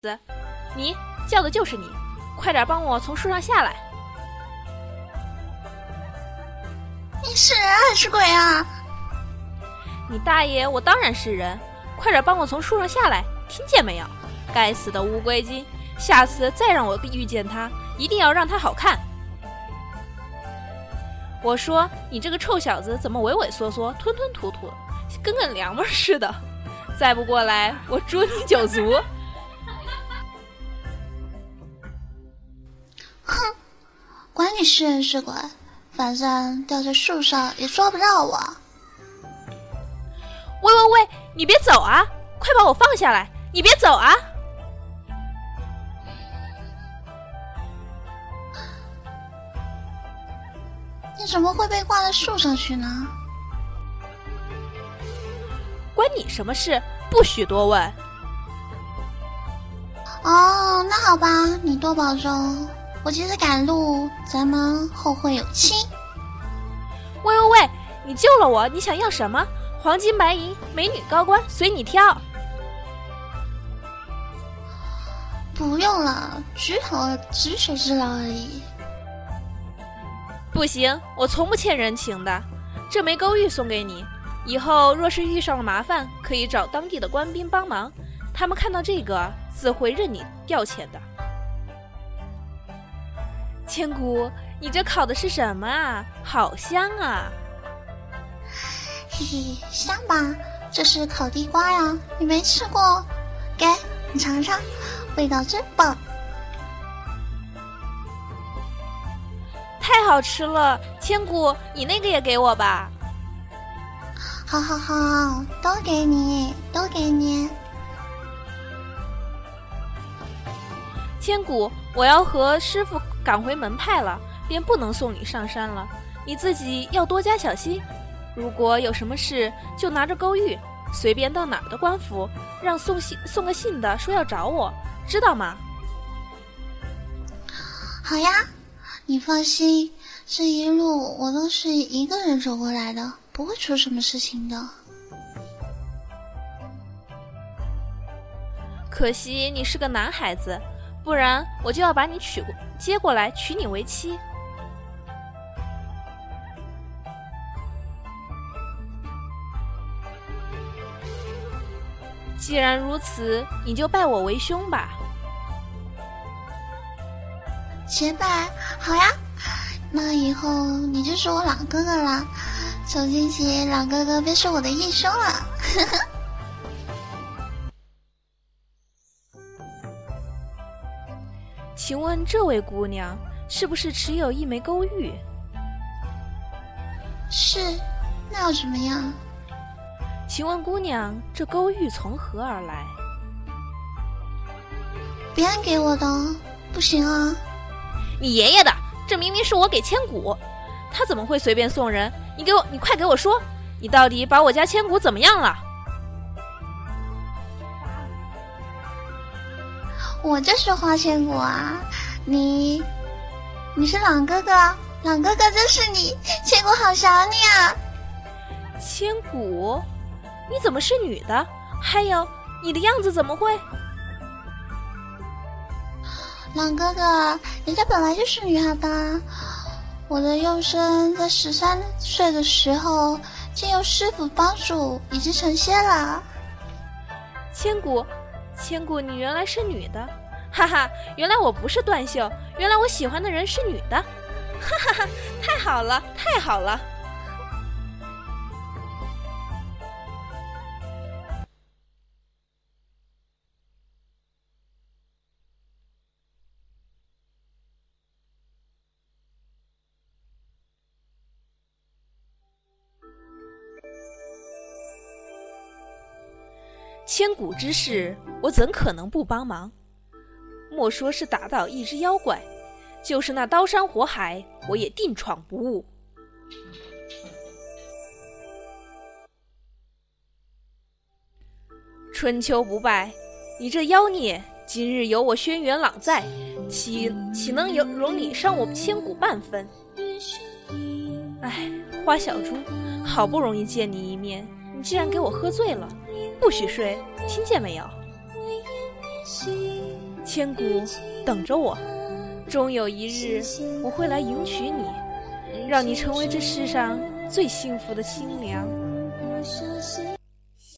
子，你叫的就是你，快点帮我从树上下来！你是人还是鬼啊？你大爷！我当然是人，快点帮我从树上下来，听见没有？该死的乌龟精，下次再让我遇见他，一定要让他好看！我说你这个臭小子怎么畏畏缩缩、吞吞吐吐，跟个娘们似的？再不过来，我诛你九族！你是人是鬼，反正掉在树上也抓不到我。喂喂喂，你别走啊！快把我放下来！你别走啊！你怎么会被挂在树上去呢？关你什么事？不许多问。哦，那好吧，你多保重。我急着赶路，咱们后会有期。喂喂喂，你救了我，你想要什么？黄金、白银、美女、高官，随你挑。不用了，举头举手之劳而已。不行，我从不欠人情的。这枚勾玉送给你。以后若是遇上了麻烦，可以找当地的官兵帮忙，他们看到这个自会认你调遣的。千骨，你这烤的是什么啊？好香啊！嘿嘿，香吧？这是烤地瓜呀，你没吃过？给你尝尝，味道真棒！太好吃了，千骨，你那个也给我吧。好好好，都给你，都给你。千骨，我要和师傅赶回门派了，便不能送你上山了。你自己要多加小心。如果有什么事，就拿着勾玉，随便到哪儿的官府，让送信送个信的说要找我，知道吗？好呀，你放心，这一路我都是一个人走过来的。不会出什么事情的。可惜你是个男孩子，不然我就要把你娶过接过来娶你为妻。既然如此，你就拜我为兄吧。结拜，好呀，那以后你就是我老哥哥了。从今起，老哥哥便是我的义兄了。请问这位姑娘是不是持有一枚勾玉？是，那又怎么样？请问姑娘，这勾玉从何而来？别人给我的，不行啊！你爷爷的，这明明是我给千骨，他怎么会随便送人？你给我，你快给我说，你到底把我家千骨怎么样了？我就是花千骨啊！你，你是朗哥哥，朗哥哥就是你，千骨好想你啊！千骨，你怎么是女的？还有，你的样子怎么会？朗哥哥，人家本来就是女孩吧。我的幼身在十三岁的时候，经由师傅帮助，已经成仙了。千古，千骨，你原来是女的，哈哈！原来我不是断袖，原来我喜欢的人是女的，哈哈哈！太好了，太好了！千古之事，我怎可能不帮忙？莫说是打倒一只妖怪，就是那刀山火海，我也定闯不误。春秋不败，你这妖孽，今日有我轩辕朗在，岂岂能有容你伤我千古半分？哎，花小猪，好不容易见你一面，你竟然给我喝醉了！不许睡，听见没有？千古等着我，终有一日我会来迎娶你，让你成为这世上最幸福的新娘。